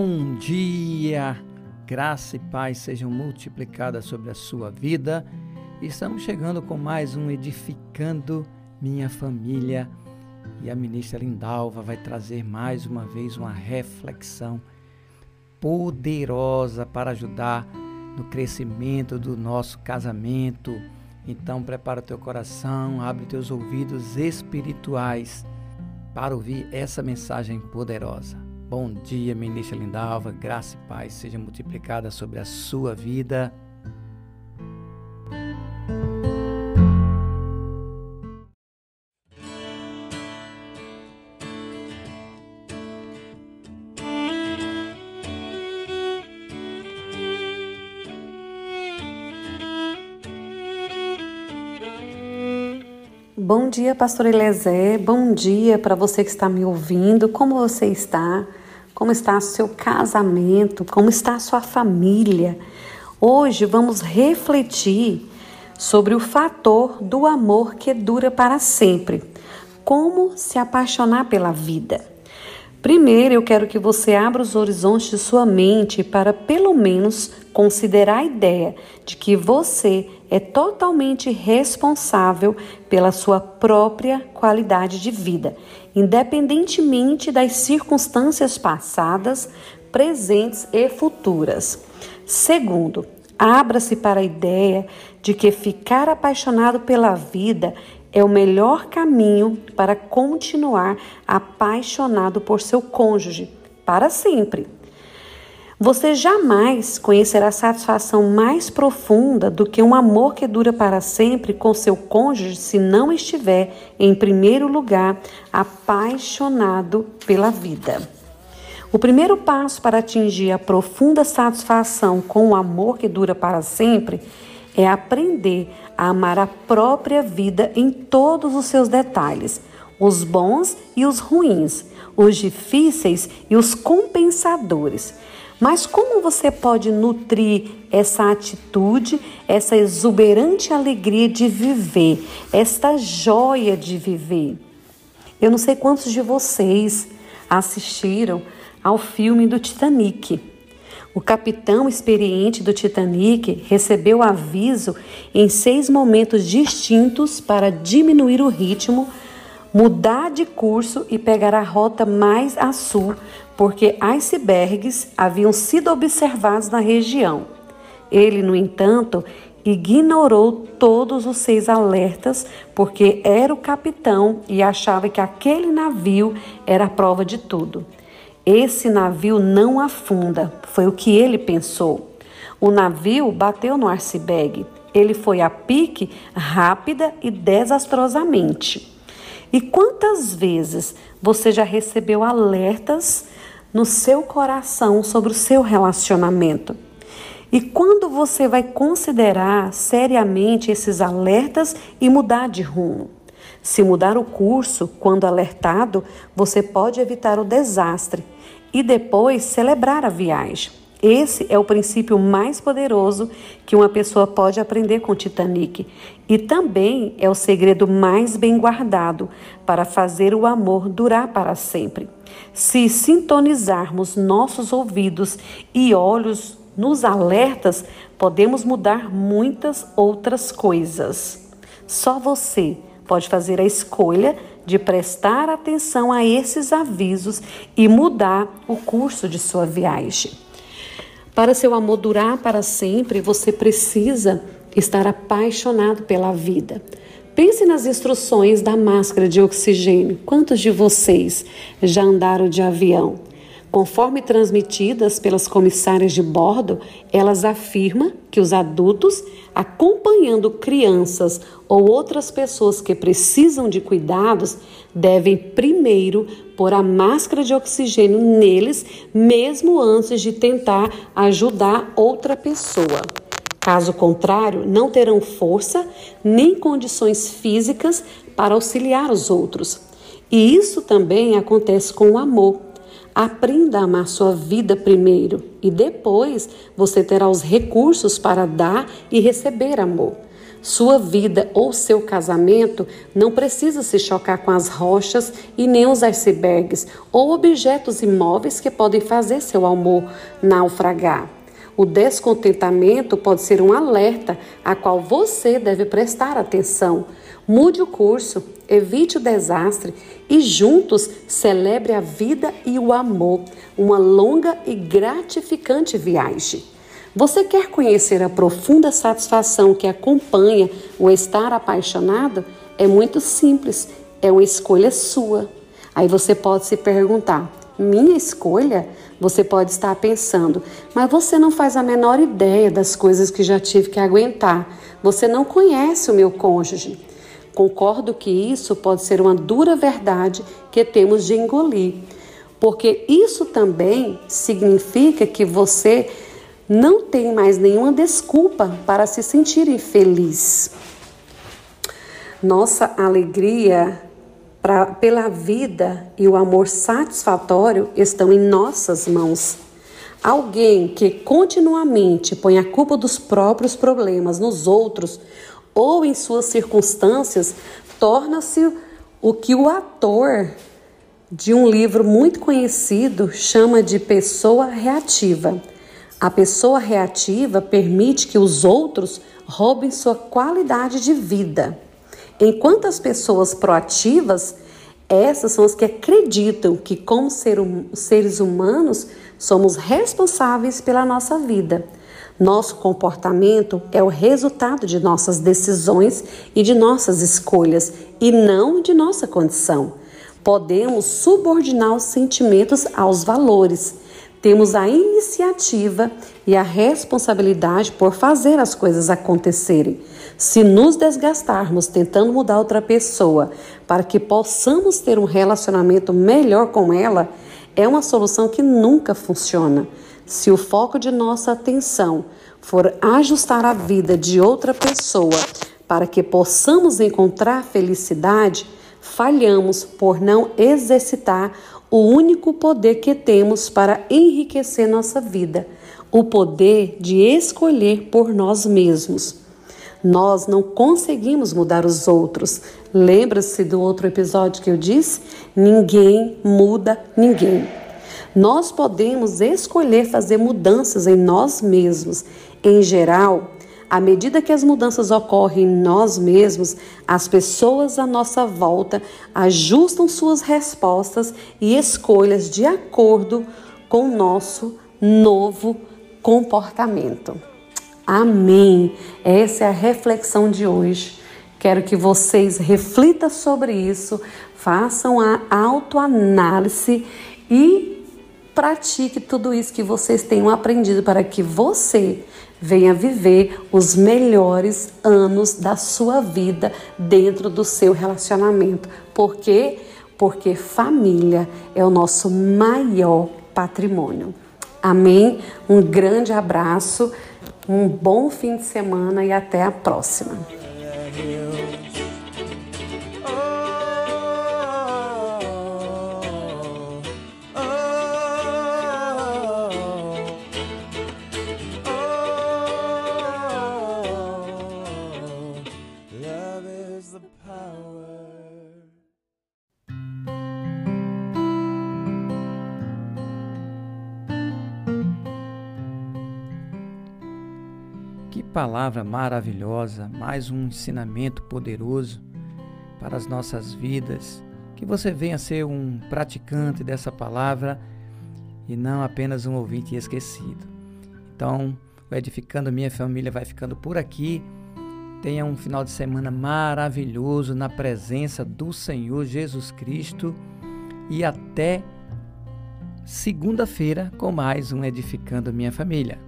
Bom dia, graça e paz sejam multiplicadas sobre a sua vida. Estamos chegando com mais um Edificando Minha Família e a ministra Lindalva vai trazer mais uma vez uma reflexão poderosa para ajudar no crescimento do nosso casamento. Então prepara teu coração, abre teus ouvidos espirituais para ouvir essa mensagem poderosa. Bom dia, ministra Lindalva, graça e paz seja multiplicada sobre a sua vida. Bom dia, pastor Elezé. Bom dia para você que está me ouvindo. Como você está? Como está o seu casamento? Como está sua família? Hoje vamos refletir sobre o fator do amor que dura para sempre. Como se apaixonar pela vida. Primeiro, eu quero que você abra os horizontes de sua mente para, pelo menos, considerar a ideia de que você é totalmente responsável pela sua própria qualidade de vida, independentemente das circunstâncias passadas, presentes e futuras. Segundo, abra-se para a ideia de que ficar apaixonado pela vida é o melhor caminho para continuar apaixonado por seu cônjuge para sempre. Você jamais conhecerá satisfação mais profunda do que um amor que dura para sempre com seu cônjuge se não estiver, em primeiro lugar, apaixonado pela vida. O primeiro passo para atingir a profunda satisfação com o amor que dura para sempre é aprender a amar a própria vida em todos os seus detalhes, os bons e os ruins, os difíceis e os compensadores. Mas como você pode nutrir essa atitude, essa exuberante alegria de viver, esta joia de viver? Eu não sei quantos de vocês assistiram ao filme do Titanic. O capitão experiente do Titanic recebeu aviso em seis momentos distintos para diminuir o ritmo, mudar de curso e pegar a rota mais a sul, porque icebergs haviam sido observados na região. Ele, no entanto, ignorou todos os seis alertas, porque era o capitão e achava que aquele navio era a prova de tudo. Esse navio não afunda, foi o que ele pensou. O navio bateu no iceberg. Ele foi a pique rápida e desastrosamente. E quantas vezes você já recebeu alertas no seu coração sobre o seu relacionamento? E quando você vai considerar seriamente esses alertas e mudar de rumo? Se mudar o curso quando alertado, você pode evitar o desastre e depois celebrar a viagem. Esse é o princípio mais poderoso que uma pessoa pode aprender com Titanic e também é o segredo mais bem guardado para fazer o amor durar para sempre. Se sintonizarmos nossos ouvidos e olhos nos alertas, podemos mudar muitas outras coisas. Só você pode fazer a escolha de prestar atenção a esses avisos e mudar o curso de sua viagem. Para seu amor durar para sempre, você precisa estar apaixonado pela vida. Pense nas instruções da máscara de oxigênio. Quantos de vocês já andaram de avião? Conforme transmitidas pelas comissárias de bordo, elas afirmam que os adultos, acompanhando crianças ou outras pessoas que precisam de cuidados, devem primeiro pôr a máscara de oxigênio neles, mesmo antes de tentar ajudar outra pessoa. Caso contrário, não terão força nem condições físicas para auxiliar os outros. E isso também acontece com o amor. Aprenda a amar sua vida primeiro e depois você terá os recursos para dar e receber amor. Sua vida ou seu casamento não precisa se chocar com as rochas e nem os icebergs ou objetos imóveis que podem fazer seu amor naufragar. O descontentamento pode ser um alerta a qual você deve prestar atenção. Mude o curso, evite o desastre e juntos celebre a vida e o amor, uma longa e gratificante viagem. Você quer conhecer a profunda satisfação que acompanha o estar apaixonado? É muito simples, é uma escolha sua. Aí você pode se perguntar: minha escolha? Você pode estar pensando, mas você não faz a menor ideia das coisas que já tive que aguentar. Você não conhece o meu cônjuge. Concordo que isso pode ser uma dura verdade que temos de engolir, porque isso também significa que você não tem mais nenhuma desculpa para se sentir infeliz. Nossa alegria pra, pela vida e o amor satisfatório estão em nossas mãos. Alguém que continuamente põe a culpa dos próprios problemas nos outros ou em suas circunstâncias torna-se o que o ator de um livro muito conhecido chama de pessoa reativa. A pessoa reativa permite que os outros roubem sua qualidade de vida. Enquanto as pessoas proativas, essas são as que acreditam que, como hum, seres humanos, somos responsáveis pela nossa vida. Nosso comportamento é o resultado de nossas decisões e de nossas escolhas, e não de nossa condição. Podemos subordinar os sentimentos aos valores temos a iniciativa e a responsabilidade por fazer as coisas acontecerem. Se nos desgastarmos tentando mudar outra pessoa para que possamos ter um relacionamento melhor com ela, é uma solução que nunca funciona. Se o foco de nossa atenção for ajustar a vida de outra pessoa para que possamos encontrar felicidade, falhamos por não exercitar o único poder que temos para enriquecer nossa vida, o poder de escolher por nós mesmos. Nós não conseguimos mudar os outros. Lembra-se do outro episódio que eu disse? Ninguém muda ninguém. Nós podemos escolher fazer mudanças em nós mesmos. Em geral, à medida que as mudanças ocorrem em nós mesmos, as pessoas à nossa volta ajustam suas respostas e escolhas de acordo com o nosso novo comportamento. Amém. Essa é a reflexão de hoje. Quero que vocês reflitam sobre isso, façam a autoanálise e pratique tudo isso que vocês tenham aprendido para que você venha viver os melhores anos da sua vida dentro do seu relacionamento. Por quê? Porque família é o nosso maior patrimônio. Amém? Um grande abraço, um bom fim de semana e até a próxima. Palavra maravilhosa, mais um ensinamento poderoso para as nossas vidas. Que você venha ser um praticante dessa palavra e não apenas um ouvinte esquecido. Então, o Edificando Minha Família vai ficando por aqui. Tenha um final de semana maravilhoso na presença do Senhor Jesus Cristo e até segunda-feira com mais um Edificando Minha Família.